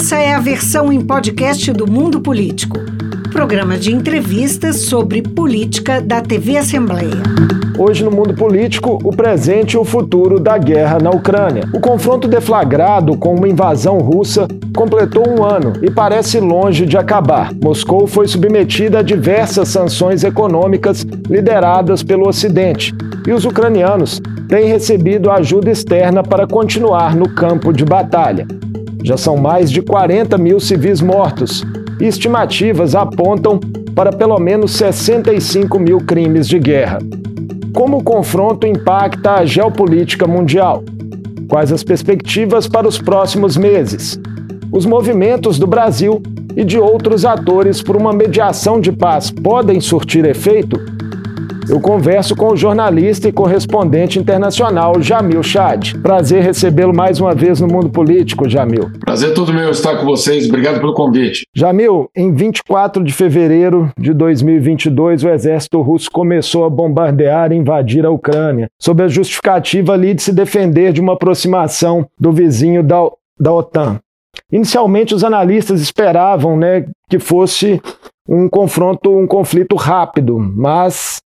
Essa é a versão em podcast do Mundo Político, programa de entrevistas sobre política da TV Assembleia. Hoje no mundo político, o presente e o futuro da guerra na Ucrânia. O confronto deflagrado com uma invasão russa completou um ano e parece longe de acabar. Moscou foi submetida a diversas sanções econômicas lideradas pelo Ocidente e os ucranianos têm recebido ajuda externa para continuar no campo de batalha. Já são mais de 40 mil civis mortos e estimativas apontam para pelo menos 65 mil crimes de guerra. Como o confronto impacta a geopolítica mundial? Quais as perspectivas para os próximos meses? Os movimentos do Brasil e de outros atores por uma mediação de paz podem surtir efeito? Eu converso com o jornalista e correspondente internacional Jamil Chad. Prazer recebê-lo mais uma vez no Mundo Político, Jamil. Prazer todo meu estar com vocês. Obrigado pelo convite. Jamil, em 24 de fevereiro de 2022, o exército russo começou a bombardear e invadir a Ucrânia, sob a justificativa ali de se defender de uma aproximação do vizinho da, da OTAN. Inicialmente, os analistas esperavam né, que fosse um confronto, um conflito rápido, mas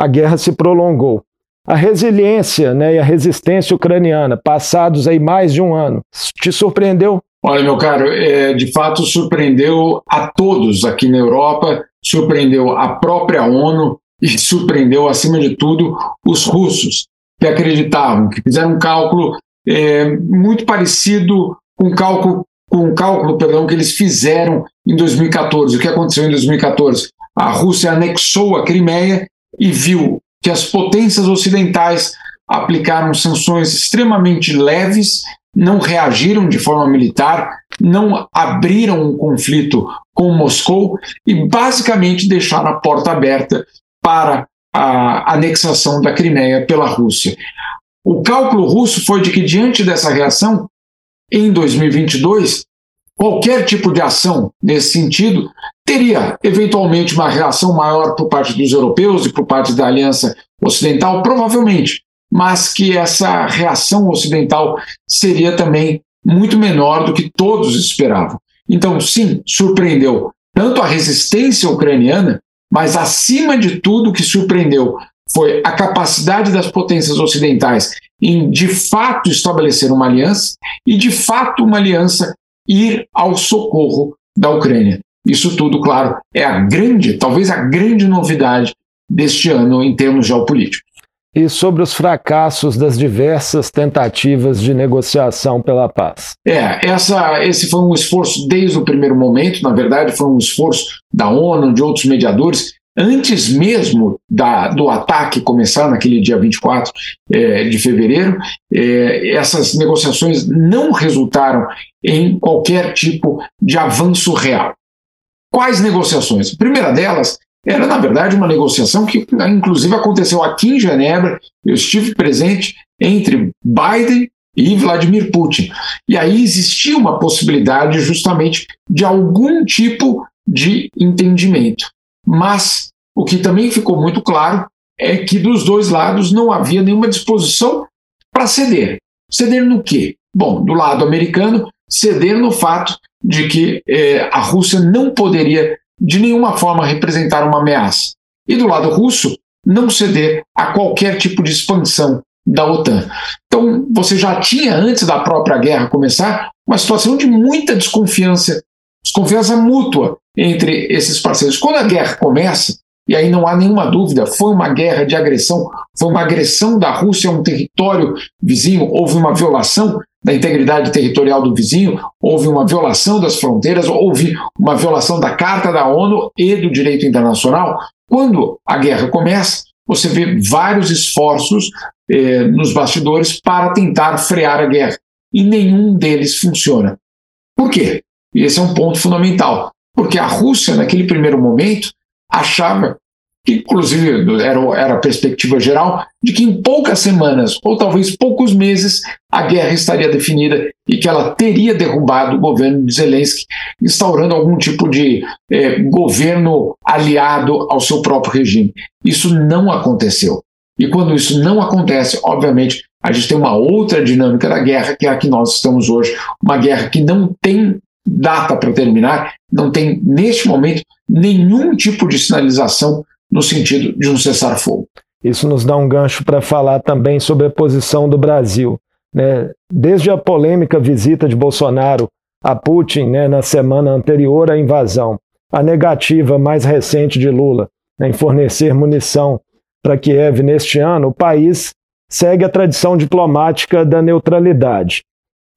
a guerra se prolongou. A resiliência né, e a resistência ucraniana, passados aí mais de um ano, te surpreendeu? Olha, meu caro, é, de fato surpreendeu a todos aqui na Europa, surpreendeu a própria ONU e surpreendeu, acima de tudo, os russos, que acreditavam, que fizeram um cálculo é, muito parecido com o cálculo, com cálculo perdão, que eles fizeram em 2014. O que aconteceu em 2014? A Rússia anexou a Crimeia e viu que as potências ocidentais aplicaram sanções extremamente leves, não reagiram de forma militar, não abriram um conflito com Moscou e basicamente deixaram a porta aberta para a anexação da Crimeia pela Rússia. O cálculo russo foi de que, diante dessa reação, em 2022, qualquer tipo de ação nesse sentido teria eventualmente uma reação maior por parte dos europeus e por parte da Aliança Ocidental, provavelmente, mas que essa reação ocidental seria também muito menor do que todos esperavam. Então, sim, surpreendeu tanto a resistência ucraniana, mas acima de tudo o que surpreendeu foi a capacidade das potências ocidentais em de fato estabelecer uma aliança e de fato uma aliança ir ao socorro da Ucrânia. Isso tudo, claro, é a grande, talvez a grande novidade deste ano em termos geopolíticos. E sobre os fracassos das diversas tentativas de negociação pela paz? É, essa, esse foi um esforço desde o primeiro momento, na verdade, foi um esforço da ONU, de outros mediadores, antes mesmo da, do ataque começar naquele dia 24 é, de fevereiro, é, essas negociações não resultaram em qualquer tipo de avanço real. Quais negociações? A primeira delas era, na verdade, uma negociação que, inclusive, aconteceu aqui em Genebra. Eu estive presente entre Biden e Vladimir Putin. E aí existia uma possibilidade, justamente, de algum tipo de entendimento. Mas o que também ficou muito claro é que dos dois lados não havia nenhuma disposição para ceder. Ceder no quê? Bom, do lado americano, ceder no fato de que eh, a Rússia não poderia de nenhuma forma representar uma ameaça. E do lado russo, não ceder a qualquer tipo de expansão da OTAN. Então, você já tinha, antes da própria guerra começar, uma situação de muita desconfiança, desconfiança mútua entre esses parceiros. Quando a guerra começa, e aí não há nenhuma dúvida, foi uma guerra de agressão, foi uma agressão da Rússia a um território vizinho, houve uma violação da integridade territorial do vizinho, houve uma violação das fronteiras, houve uma violação da Carta da ONU e do direito internacional. Quando a guerra começa, você vê vários esforços eh, nos bastidores para tentar frear a guerra, e nenhum deles funciona. Por quê? E esse é um ponto fundamental. Porque a Rússia, naquele primeiro momento, achava que inclusive era, era a perspectiva geral, de que em poucas semanas, ou talvez poucos meses, a guerra estaria definida e que ela teria derrubado o governo de Zelensky, instaurando algum tipo de eh, governo aliado ao seu próprio regime. Isso não aconteceu. E quando isso não acontece, obviamente, a gente tem uma outra dinâmica da guerra, que é a que nós estamos hoje, uma guerra que não tem data para terminar, não tem, neste momento, nenhum tipo de sinalização no sentido de um cessar-fogo. Isso nos dá um gancho para falar também sobre a posição do Brasil. Né? Desde a polêmica visita de Bolsonaro a Putin né, na semana anterior à invasão, a negativa mais recente de Lula né, em fornecer munição para Kiev neste ano, o país segue a tradição diplomática da neutralidade.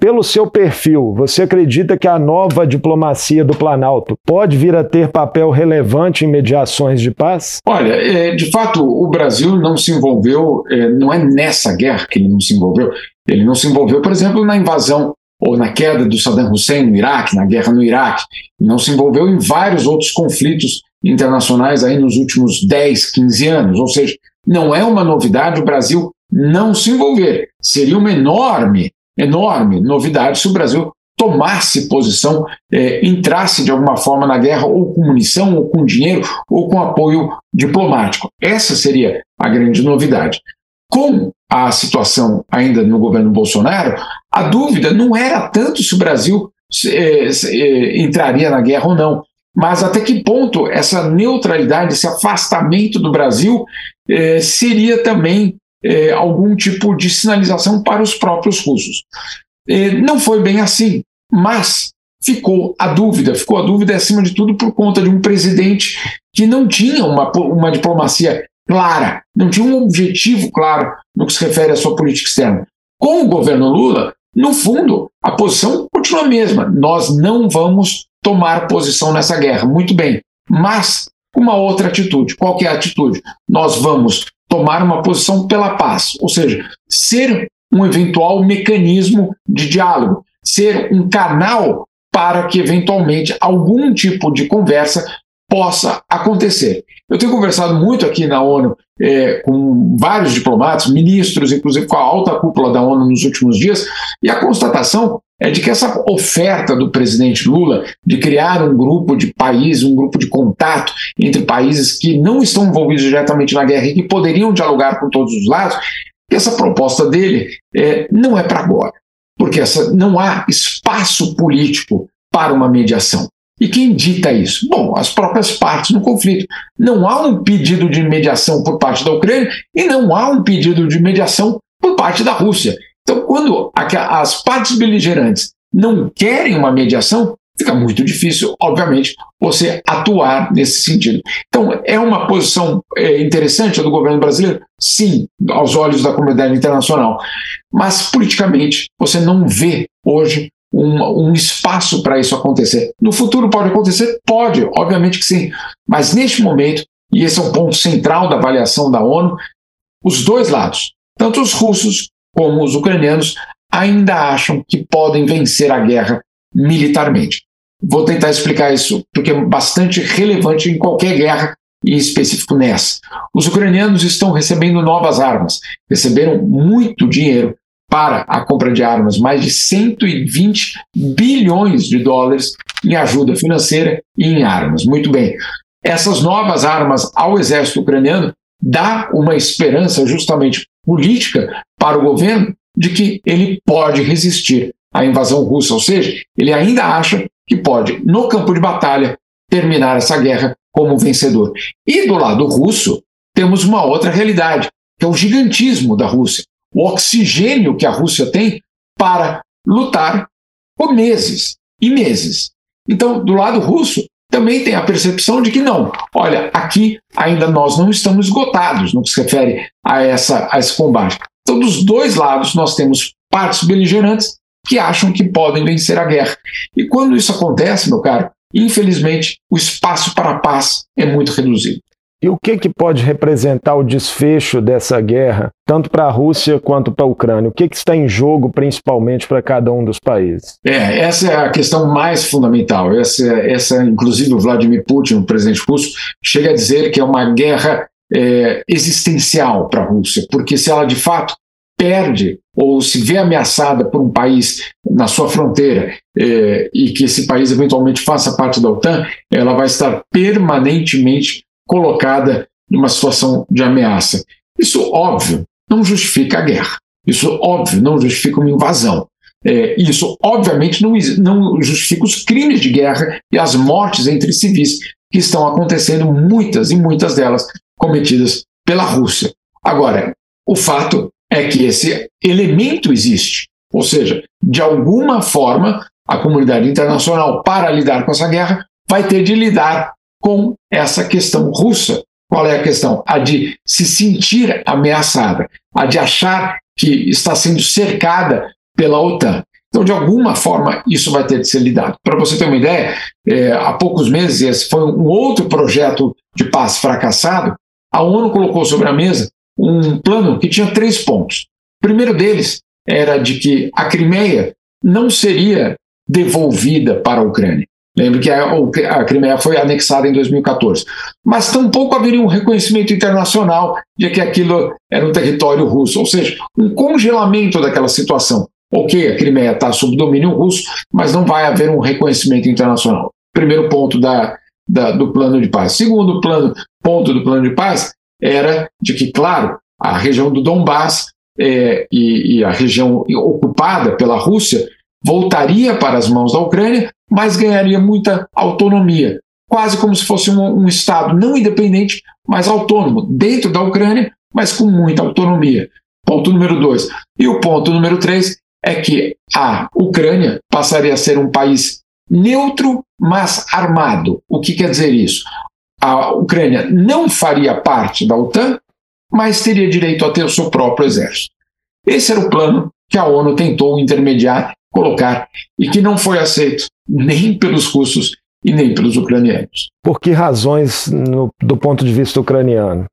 Pelo seu perfil, você acredita que a nova diplomacia do Planalto pode vir a ter papel relevante em mediações de paz? Olha, é, de fato, o Brasil não se envolveu, é, não é nessa guerra que ele não se envolveu. Ele não se envolveu, por exemplo, na invasão ou na queda do Saddam Hussein no Iraque, na guerra no Iraque. Não se envolveu em vários outros conflitos internacionais aí nos últimos 10, 15 anos. Ou seja, não é uma novidade o Brasil não se envolver. Seria uma enorme, enorme novidade se o Brasil tomasse posição, é, entrasse de alguma forma na guerra, ou com munição, ou com dinheiro, ou com apoio diplomático. Essa seria a grande novidade. Com a situação ainda no governo Bolsonaro, a dúvida não era tanto se o Brasil é, é, entraria na guerra ou não, mas até que ponto essa neutralidade, esse afastamento do Brasil é, seria também é, algum tipo de sinalização para os próprios russos. É, não foi bem assim, mas ficou a dúvida, ficou a dúvida acima de tudo por conta de um presidente que não tinha uma, uma diplomacia clara, não tinha um objetivo claro no que se refere à sua política externa. Com o governo Lula, no fundo, a posição continua a mesma. Nós não vamos tomar posição nessa guerra. Muito bem. Mas uma outra atitude. Qual é a atitude? Nós vamos tomar uma posição pela paz, ou seja, ser um eventual mecanismo de diálogo, ser um canal para que eventualmente algum tipo de conversa possa acontecer. Eu tenho conversado muito aqui na ONU é, com vários diplomatas, ministros, inclusive com a alta cúpula da ONU nos últimos dias, e a constatação é de que essa oferta do presidente Lula de criar um grupo de países, um grupo de contato entre países que não estão envolvidos diretamente na guerra e que poderiam dialogar com todos os lados, essa proposta dele é, não é para agora, porque essa, não há espaço político para uma mediação. E quem dita isso? Bom, as próprias partes no conflito. Não há um pedido de mediação por parte da Ucrânia e não há um pedido de mediação por parte da Rússia. Então, quando as partes beligerantes não querem uma mediação, fica muito difícil, obviamente, você atuar nesse sentido. Então, é uma posição é, interessante do governo brasileiro? Sim, aos olhos da comunidade internacional. Mas, politicamente, você não vê hoje um, um espaço para isso acontecer. No futuro pode acontecer? Pode, obviamente que sim. Mas neste momento, e esse é um ponto central da avaliação da ONU, os dois lados, tanto os russos como os ucranianos, ainda acham que podem vencer a guerra militarmente. Vou tentar explicar isso porque é bastante relevante em qualquer guerra e específico nessa. Os ucranianos estão recebendo novas armas, receberam muito dinheiro para a compra de armas, mais de 120 bilhões de dólares em ajuda financeira e em armas. Muito bem. Essas novas armas ao exército ucraniano dá uma esperança justamente política para o governo de que ele pode resistir à invasão russa, ou seja, ele ainda acha que pode, no campo de batalha, terminar essa guerra como vencedor. E do lado russo, temos uma outra realidade, que é o gigantismo da Rússia o oxigênio que a Rússia tem para lutar por meses e meses. Então, do lado russo, também tem a percepção de que não, olha, aqui ainda nós não estamos esgotados no que se refere a, essa, a esse combate. Então, dos dois lados, nós temos partes beligerantes que acham que podem vencer a guerra. E quando isso acontece, meu caro, infelizmente, o espaço para a paz é muito reduzido. E o que, que pode representar o desfecho dessa guerra, tanto para a Rússia quanto para a Ucrânia? O que, que está em jogo, principalmente, para cada um dos países? É, essa é a questão mais fundamental. Essa, essa inclusive, o Vladimir Putin, o presidente russo, chega a dizer que é uma guerra é, existencial para a Rússia, porque se ela de fato perde ou se vê ameaçada por um país na sua fronteira é, e que esse país eventualmente faça parte da OTAN, ela vai estar permanentemente colocada numa situação de ameaça. Isso, óbvio, não justifica a guerra. Isso, óbvio, não justifica uma invasão. É, isso, obviamente, não, não justifica os crimes de guerra e as mortes entre civis que estão acontecendo, muitas e muitas delas cometidas pela Rússia. Agora, o fato é que esse elemento existe, ou seja, de alguma forma, a comunidade internacional, para lidar com essa guerra, vai ter de lidar com essa questão russa. Qual é a questão? A de se sentir ameaçada, a de achar que está sendo cercada pela OTAN. Então, de alguma forma, isso vai ter de ser lidado. Para você ter uma ideia, é, há poucos meses, esse foi um outro projeto de paz fracassado, a ONU colocou sobre a mesa um plano que tinha três pontos. O primeiro deles era de que a Crimeia não seria devolvida para a Ucrânia. Lembre que a, a Crimeia foi anexada em 2014. Mas tampouco haveria um reconhecimento internacional de que aquilo era um território russo, ou seja, um congelamento daquela situação. Ok, a Crimeia está sob domínio russo, mas não vai haver um reconhecimento internacional. Primeiro ponto da, da, do plano de paz. Segundo plano, ponto do plano de paz era de que, claro, a região do Donbass é, e, e a região ocupada pela Rússia voltaria para as mãos da Ucrânia, mas ganharia muita autonomia, quase como se fosse um, um, Estado não independente, mas autônomo, dentro da Ucrânia, mas com muita autonomia. Ponto número dois. E o ponto número três é que a Ucrânia passaria a ser um país neutro, mas armado. O que quer dizer isso? A Ucrânia não faria parte da OTAN, mas teria direito a ter o seu próprio exército. Esse era o plano que a ONU tentou intermediar colocar e que não foi aceito nem pelos russos e nem pelos ucranianos. Por que razões no, do ponto de vista ucraniano?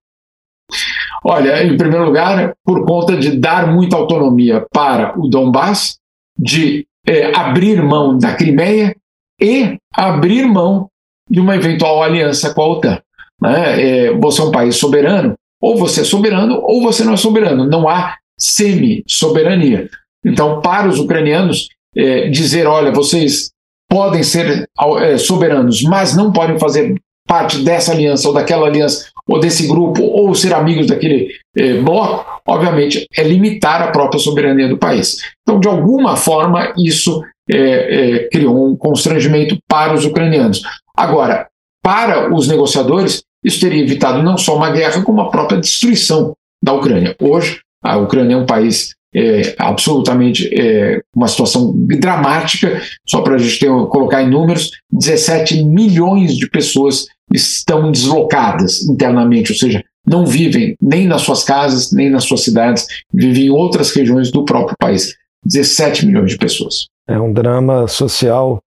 Olha, em primeiro lugar, por conta de dar muita autonomia para o Donbass, de é, abrir mão da Crimeia e abrir mão de uma eventual aliança com a OTAN. Né? É, você é um país soberano, ou você é soberano ou você não é soberano. Não há semi-soberania. Então, para os ucranianos, é, dizer: olha, vocês podem ser é, soberanos, mas não podem fazer parte dessa aliança ou daquela aliança ou desse grupo ou ser amigos daquele é, bloco, obviamente é limitar a própria soberania do país. Então, de alguma forma, isso é, é, criou um constrangimento para os ucranianos. Agora, para os negociadores, isso teria evitado não só uma guerra, como a própria destruição da Ucrânia. Hoje, a Ucrânia é um país é, absolutamente é, uma situação dramática, só para a gente ter, colocar em números, 17 milhões de pessoas estão deslocadas internamente, ou seja, não vivem nem nas suas casas, nem nas suas cidades, vivem em outras regiões do próprio país. 17 milhões de pessoas. É um drama social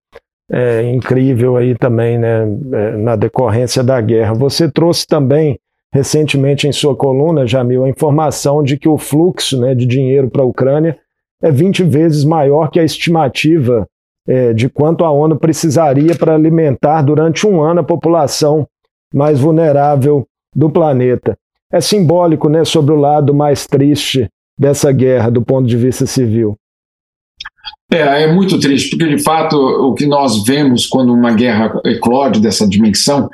é, incrível aí também, né, é, na decorrência da guerra. Você trouxe também recentemente em sua coluna, Jamil, a informação de que o fluxo né, de dinheiro para a Ucrânia é 20 vezes maior que a estimativa é, de quanto a ONU precisaria para alimentar durante um ano a população mais vulnerável do planeta. É simbólico né, sobre o lado mais triste dessa guerra do ponto de vista civil. É, é muito triste, porque de fato o que nós vemos quando uma guerra eclode dessa dimensão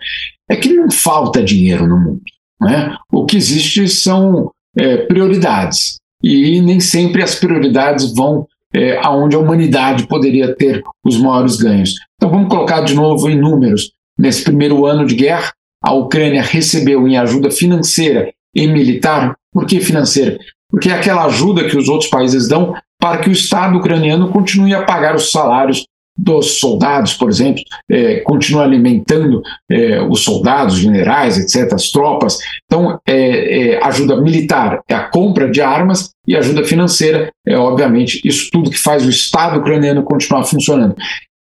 é que não falta dinheiro no mundo. Né? O que existe são é, prioridades, e nem sempre as prioridades vão é, aonde a humanidade poderia ter os maiores ganhos. Então vamos colocar de novo em números. Nesse primeiro ano de guerra, a Ucrânia recebeu em ajuda financeira e militar. Por que financeira? Porque é aquela ajuda que os outros países dão para que o Estado ucraniano continue a pagar os salários dos soldados, por exemplo, é, continua alimentando é, os soldados, generais, etc., as tropas. Então, é, é, ajuda militar é a compra de armas e ajuda financeira é, obviamente, isso tudo que faz o Estado ucraniano continuar funcionando.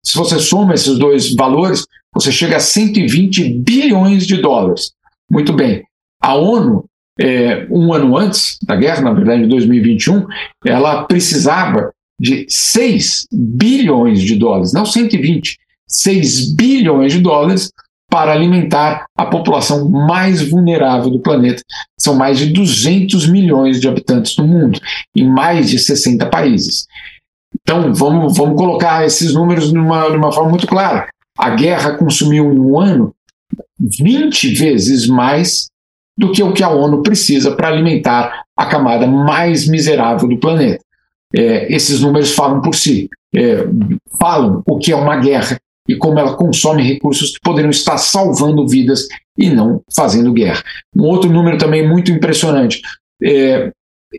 Se você soma esses dois valores, você chega a 120 bilhões de dólares. Muito bem. A ONU, é, um ano antes da guerra, na verdade, em 2021, ela precisava de 6 bilhões de dólares, não 120, 6 bilhões de dólares para alimentar a população mais vulnerável do planeta. São mais de 200 milhões de habitantes no mundo, em mais de 60 países. Então, vamos, vamos colocar esses números numa, numa forma muito clara. A guerra consumiu em um ano 20 vezes mais do que o que a ONU precisa para alimentar a camada mais miserável do planeta. É, esses números falam por si, é, falam o que é uma guerra e como ela consome recursos que poderiam estar salvando vidas e não fazendo guerra. Um outro número também muito impressionante, é,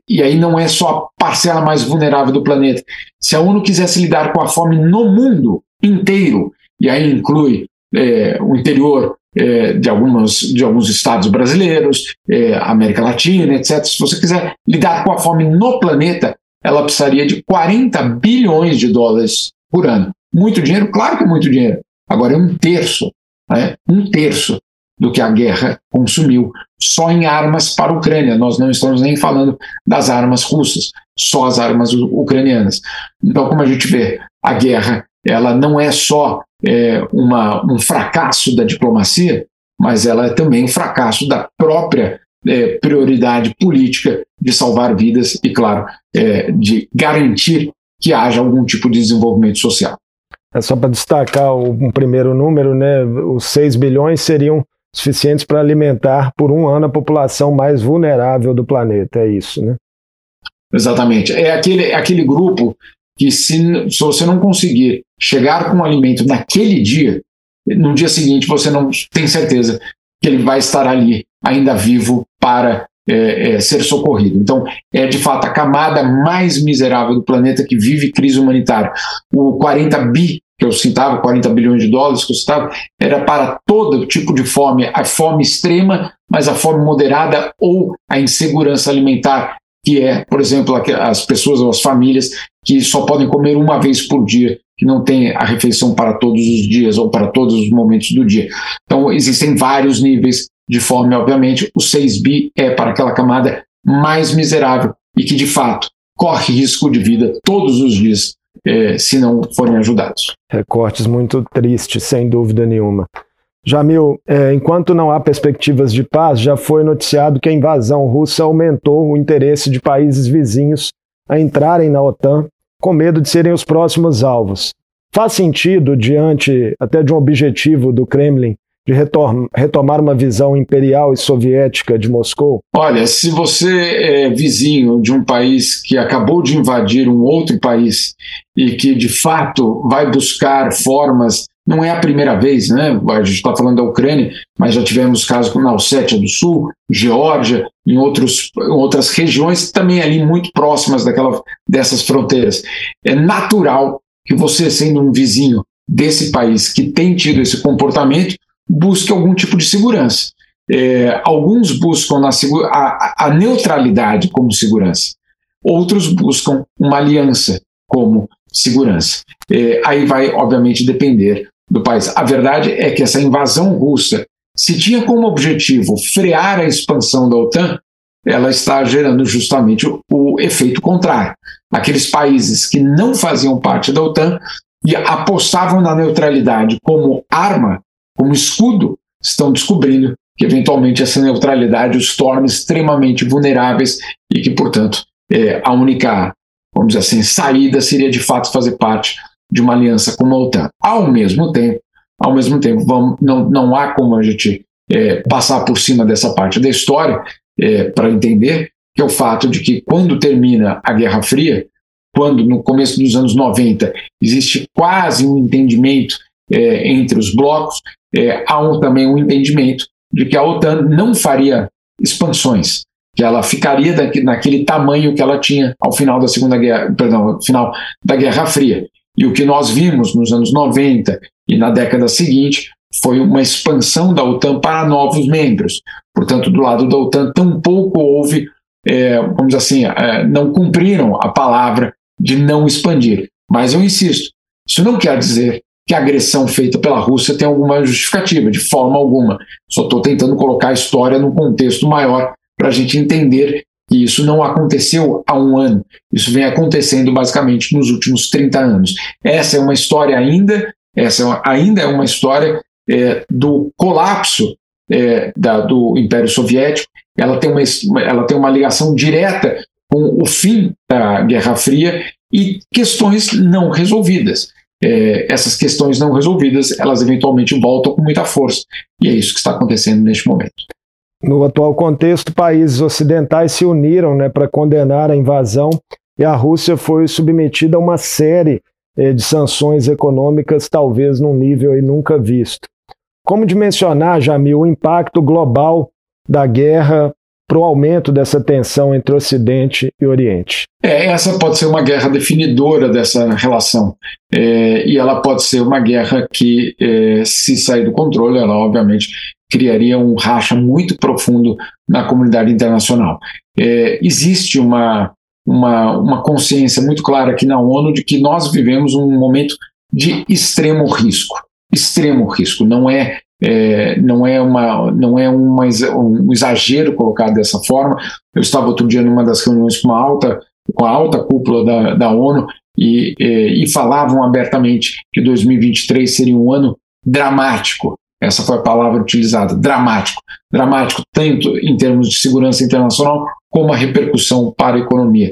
e aí não é só a parcela mais vulnerável do planeta. Se a ONU quisesse lidar com a fome no mundo inteiro, e aí inclui é, o interior é, de, algumas, de alguns estados brasileiros, é, América Latina, etc. Se você quiser lidar com a fome no planeta, ela precisaria de 40 bilhões de dólares por ano. Muito dinheiro? Claro que é muito dinheiro. Agora é um terço, né? um terço do que a guerra consumiu só em armas para a Ucrânia. Nós não estamos nem falando das armas russas, só as armas ucranianas. Então, como a gente vê, a guerra ela não é só é, uma, um fracasso da diplomacia, mas ela é também um fracasso da própria é, prioridade política de salvar vidas e, claro, é, de garantir que haja algum tipo de desenvolvimento social. É só para destacar um primeiro número, né? Os 6 bilhões seriam suficientes para alimentar por um ano a população mais vulnerável do planeta, é isso, né? Exatamente. É aquele, é aquele grupo que, se, se você não conseguir chegar com o alimento naquele dia, no dia seguinte você não tem certeza que ele vai estar ali, ainda vivo, para é, é, ser socorrido. Então, é de fato a camada mais miserável do planeta que vive crise humanitária. O 40 bi que eu citava, 40 bilhões de dólares que eu citava, era para todo tipo de fome, a fome extrema, mas a fome moderada ou a insegurança alimentar, que é, por exemplo, as pessoas ou as famílias que só podem comer uma vez por dia, que não tem a refeição para todos os dias ou para todos os momentos do dia. Então, existem vários níveis de fome, obviamente. O 6 bi é para aquela camada mais miserável e que, de fato, corre risco de vida todos os dias é, se não forem ajudados. Recortes muito tristes, sem dúvida nenhuma. Jamil, é, enquanto não há perspectivas de paz, já foi noticiado que a invasão russa aumentou o interesse de países vizinhos a entrarem na OTAN com medo de serem os próximos alvos. Faz sentido, diante até de um objetivo do Kremlin, de retomar uma visão imperial e soviética de Moscou? Olha, se você é vizinho de um país que acabou de invadir um outro país e que de fato vai buscar formas, não é a primeira vez, né? A gente está falando da Ucrânia, mas já tivemos casos na Ossétia do Sul, Geórgia, em, outros, em outras regiões também ali muito próximas daquela, dessas fronteiras. É natural que você, sendo um vizinho desse país que tem tido esse comportamento, busque algum tipo de segurança. É, alguns buscam na, a, a neutralidade como segurança, outros buscam uma aliança como segurança. É, aí vai, obviamente, depender do país. A verdade é que essa invasão russa, se tinha como objetivo frear a expansão da OTAN, ela está gerando justamente o, o efeito contrário. Aqueles países que não faziam parte da OTAN e apostavam na neutralidade como arma como escudo, estão descobrindo que eventualmente essa neutralidade os torna extremamente vulneráveis e que, portanto, é, a única, vamos dizer assim, saída seria de fato fazer parte de uma aliança com a OTAN. Ao mesmo tempo, ao mesmo tempo, vamos, não, não há como a gente é, passar por cima dessa parte da história é, para entender que é o fato de que quando termina a Guerra Fria, quando no começo dos anos 90 existe quase um entendimento é, entre os blocos, é, há um, também um entendimento de que a OTAN não faria expansões, que ela ficaria daqui, naquele tamanho que ela tinha ao final da Segunda Guerra, perdão, final da Guerra Fria. E o que nós vimos nos anos 90 e na década seguinte foi uma expansão da OTAN para novos membros. Portanto, do lado da OTAN, tampouco houve, é, vamos dizer assim, é, não cumpriram a palavra de não expandir. Mas eu insisto, isso não quer dizer que a agressão feita pela Rússia tem alguma justificativa, de forma alguma. Só estou tentando colocar a história num contexto maior para a gente entender que isso não aconteceu há um ano. Isso vem acontecendo basicamente nos últimos 30 anos. Essa é uma história ainda, essa é ainda é uma história é, do colapso é, da, do Império Soviético. Ela tem, uma, ela tem uma ligação direta com o fim da Guerra Fria e questões não resolvidas é, essas questões não resolvidas, elas eventualmente voltam com muita força. E é isso que está acontecendo neste momento. No atual contexto, países ocidentais se uniram né, para condenar a invasão e a Rússia foi submetida a uma série eh, de sanções econômicas, talvez num nível aí nunca visto. Como dimensionar, Jamil, o impacto global da guerra para o aumento dessa tensão entre Ocidente e Oriente? É, essa pode ser uma guerra definidora dessa relação. É, e ela pode ser uma guerra que, é, se sair do controle, ela obviamente criaria um racha muito profundo na comunidade internacional. É, existe uma, uma, uma consciência muito clara aqui na ONU de que nós vivemos um momento de extremo risco. Extremo risco. Não é é, não é, uma, não é uma, um exagero colocar dessa forma. Eu estava outro dia numa das reuniões com, uma alta, com a alta cúpula da, da ONU e, e, e falavam abertamente que 2023 seria um ano dramático. Essa foi a palavra utilizada, dramático. Dramático tanto em termos de segurança internacional como a repercussão para a economia.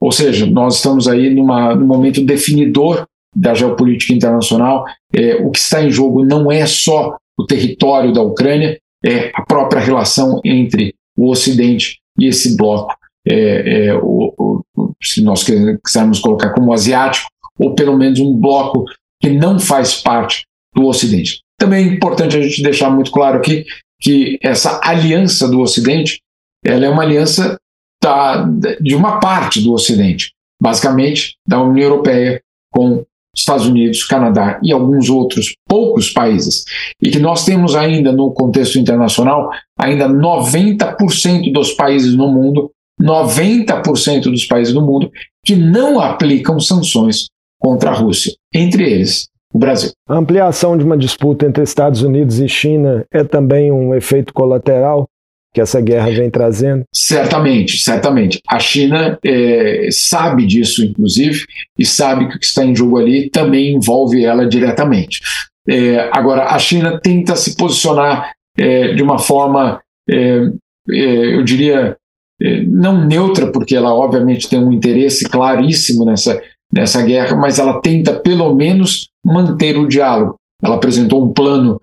Ou seja, nós estamos aí numa, num momento definidor da geopolítica internacional. É, o que está em jogo não é só o território da Ucrânia, é a própria relação entre o Ocidente e esse bloco, é, é, o, o, se nós quisermos colocar como asiático, ou pelo menos um bloco que não faz parte do Ocidente. Também é importante a gente deixar muito claro aqui que essa aliança do Ocidente ela é uma aliança da, de uma parte do Ocidente, basicamente da União Europeia com Estados Unidos, Canadá e alguns outros poucos países, e que nós temos ainda no contexto internacional, ainda 90% dos países no mundo, 90% dos países do mundo que não aplicam sanções contra a Rússia, entre eles o Brasil. A ampliação de uma disputa entre Estados Unidos e China é também um efeito colateral que essa guerra vem trazendo? Certamente, certamente. A China é, sabe disso, inclusive, e sabe que o que está em jogo ali também envolve ela diretamente. É, agora, a China tenta se posicionar é, de uma forma, é, é, eu diria, é, não neutra, porque ela obviamente tem um interesse claríssimo nessa, nessa guerra, mas ela tenta pelo menos manter o diálogo. Ela apresentou um plano,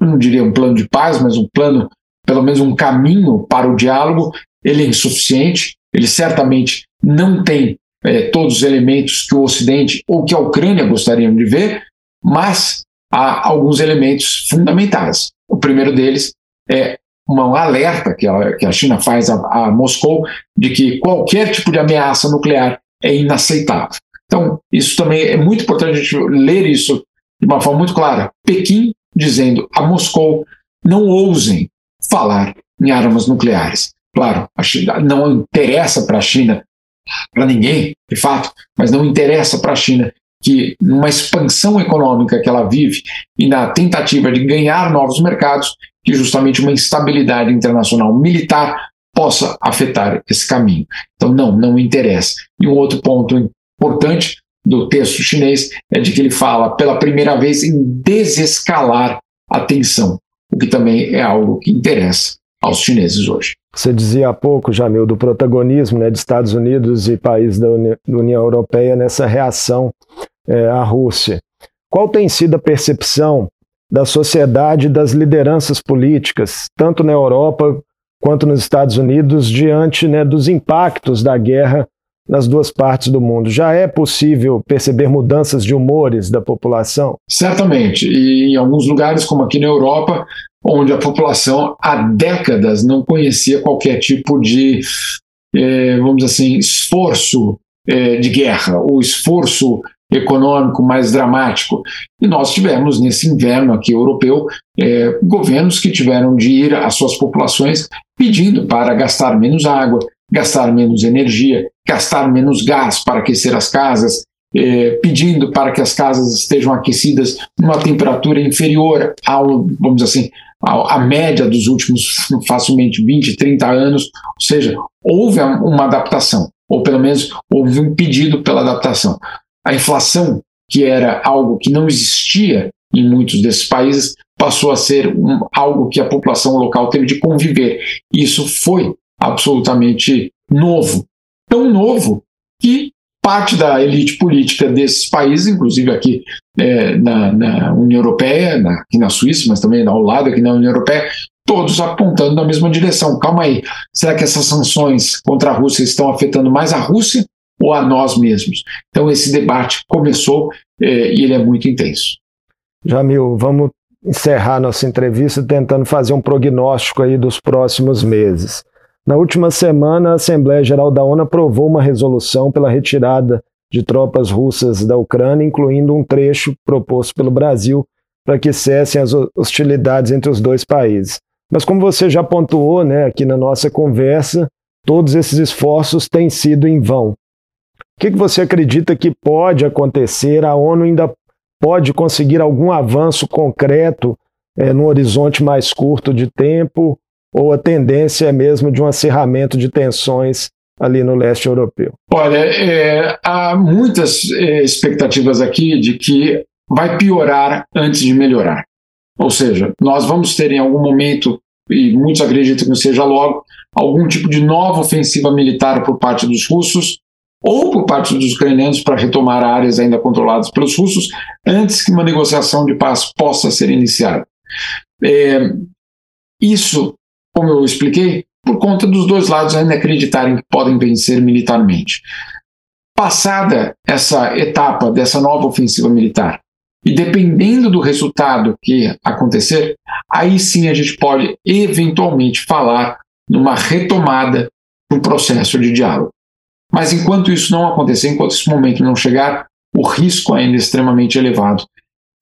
não diria um plano de paz, mas um plano pelo menos um caminho para o diálogo, ele é insuficiente, ele certamente não tem é, todos os elementos que o Ocidente ou que a Ucrânia gostariam de ver, mas há alguns elementos fundamentais. O primeiro deles é um alerta que a, que a China faz a, a Moscou de que qualquer tipo de ameaça nuclear é inaceitável. Então, isso também é muito importante a gente ler isso de uma forma muito clara. Pequim dizendo a Moscou não ousem falar em armas nucleares. Claro, China não interessa para a China, para ninguém, de fato, mas não interessa para a China que, numa expansão econômica que ela vive e na tentativa de ganhar novos mercados, que justamente uma instabilidade internacional militar possa afetar esse caminho. Então, não, não interessa. E um outro ponto importante do texto chinês é de que ele fala pela primeira vez em desescalar a tensão o que também é algo que interessa aos chineses hoje. Você dizia há pouco, Jamil, do protagonismo né, de Estados Unidos e países da, Uni da União Europeia nessa reação é, à Rússia. Qual tem sido a percepção da sociedade e das lideranças políticas, tanto na Europa quanto nos Estados Unidos, diante né, dos impactos da guerra nas duas partes do mundo. Já é possível perceber mudanças de humores da população? Certamente. E em alguns lugares, como aqui na Europa, onde a população há décadas não conhecia qualquer tipo de, eh, vamos dizer assim, esforço eh, de guerra ou esforço econômico mais dramático. E nós tivemos, nesse inverno aqui europeu, eh, governos que tiveram de ir às suas populações pedindo para gastar menos água, gastar menos energia, gastar menos gás para aquecer as casas, eh, pedindo para que as casas estejam aquecidas numa temperatura inferior ao, vamos assim, à média dos últimos facilmente 20, 30 anos, ou seja, houve uma adaptação, ou pelo menos houve um pedido pela adaptação. A inflação, que era algo que não existia em muitos desses países, passou a ser um, algo que a população local teve de conviver. Isso foi absolutamente novo. Tão novo que parte da elite política desses países, inclusive aqui é, na, na, União Europeia, na, aqui na Suíça, mas também ao lado aqui na União Europeia, todos apontando na mesma direção. Calma aí, será que essas sanções contra a Rússia estão afetando mais a Rússia ou a nós mesmos. Então, esse debate começou eh, e ele é muito intenso. Jamil, vamos encerrar nossa entrevista tentando fazer um prognóstico aí dos próximos meses. Na última semana, a Assembleia Geral da ONU aprovou uma resolução pela retirada de tropas russas da Ucrânia, incluindo um trecho proposto pelo Brasil para que cessem as hostilidades entre os dois países. Mas como você já pontuou né, aqui na nossa conversa, todos esses esforços têm sido em vão. O que, você acredita que pode acontecer? A ONU ainda pode conseguir algum avanço concreto é, no horizonte mais curto de tempo? Ou a tendência é mesmo de um acirramento de tensões ali no leste europeu? Olha, é, há muitas é, expectativas aqui de que vai piorar antes de melhorar. Ou seja, nós vamos ter em algum momento, e muitos acreditam que seja logo, algum tipo de nova ofensiva militar por parte dos russos ou por parte dos ucranianos para retomar áreas ainda controladas pelos russos antes que uma negociação de paz possa ser iniciada. É, isso, como eu expliquei, por conta dos dois lados ainda acreditarem que podem vencer militarmente. Passada essa etapa dessa nova ofensiva militar, e dependendo do resultado que acontecer, aí sim a gente pode eventualmente falar numa retomada do processo de diálogo. Mas enquanto isso não acontecer, enquanto esse momento não chegar, o risco ainda é extremamente elevado.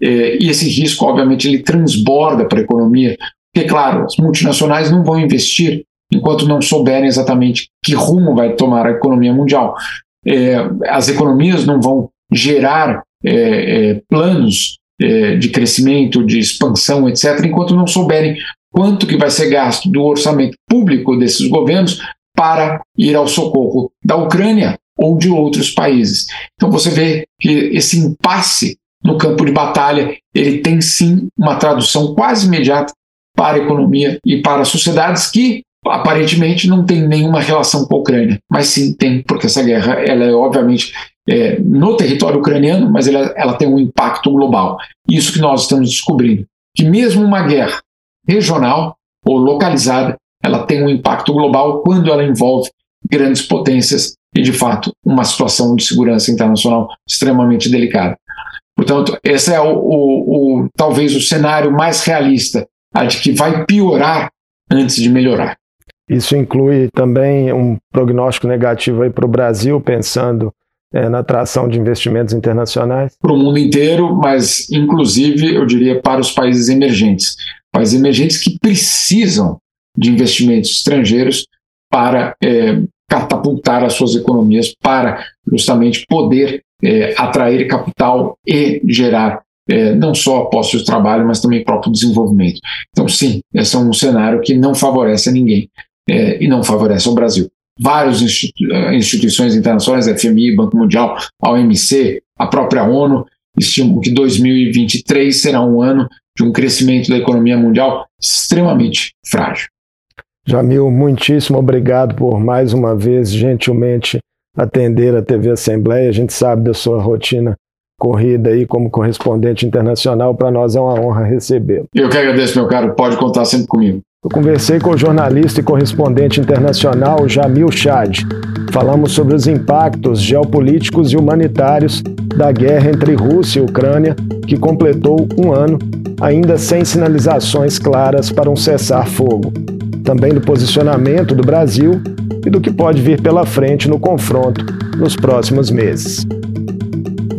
É, e esse risco, obviamente, ele transborda para a economia, porque, claro, as multinacionais não vão investir enquanto não souberem exatamente que rumo vai tomar a economia mundial. É, as economias não vão gerar é, é, planos é, de crescimento, de expansão, etc., enquanto não souberem quanto que vai ser gasto do orçamento público desses governos para ir ao socorro da Ucrânia ou de outros países. Então você vê que esse impasse no campo de batalha, ele tem sim uma tradução quase imediata para a economia e para sociedades que aparentemente não tem nenhuma relação com a Ucrânia, mas sim tem, porque essa guerra ela é obviamente é, no território ucraniano, mas ela, ela tem um impacto global. Isso que nós estamos descobrindo, que mesmo uma guerra regional ou localizada, ela tem um impacto global quando ela envolve grandes potências e, de fato, uma situação de segurança internacional extremamente delicada. Portanto, esse é o, o, o talvez o cenário mais realista, a de que vai piorar antes de melhorar. Isso inclui também um prognóstico negativo para o Brasil, pensando é, na atração de investimentos internacionais? Para o mundo inteiro, mas inclusive, eu diria, para os países emergentes. Países emergentes que precisam de investimentos estrangeiros para é, catapultar as suas economias, para justamente poder é, atrair capital e gerar é, não só postos de trabalho, mas também próprio desenvolvimento. Então, sim, esse é um cenário que não favorece a ninguém é, e não favorece o Brasil várias eh, instituições internacionais, FMI, Banco Mundial, a OMC, a própria ONU, estimam que 2023 será um ano de um crescimento da economia mundial extremamente frágil. Jamil, muitíssimo obrigado por mais uma vez gentilmente atender a TV Assembleia. A gente sabe da sua rotina corrida aí como correspondente internacional. Para nós é uma honra recebê-lo. Eu que agradeço, meu caro. Pode contar sempre comigo. Eu conversei com o jornalista e correspondente internacional Jamil Chad. Falamos sobre os impactos geopolíticos e humanitários da guerra entre Rússia e Ucrânia, que completou um ano, ainda sem sinalizações claras para um cessar-fogo. Também do posicionamento do Brasil e do que pode vir pela frente no confronto nos próximos meses.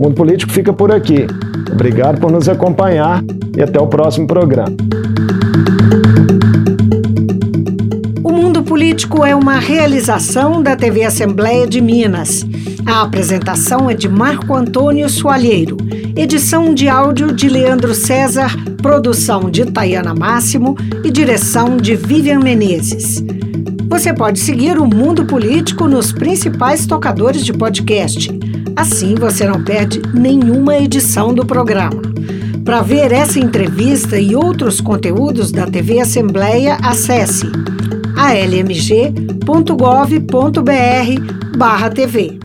O Mundo Político fica por aqui. Obrigado por nos acompanhar e até o próximo programa. Político é uma realização da TV Assembleia de Minas. A apresentação é de Marco Antônio Soalheiro, edição de áudio de Leandro César, produção de Tayana Máximo e direção de Vivian Menezes. Você pode seguir o Mundo Político nos principais tocadores de podcast. Assim você não perde nenhuma edição do programa. Para ver essa entrevista e outros conteúdos da TV Assembleia, acesse almg.gov.br/tv.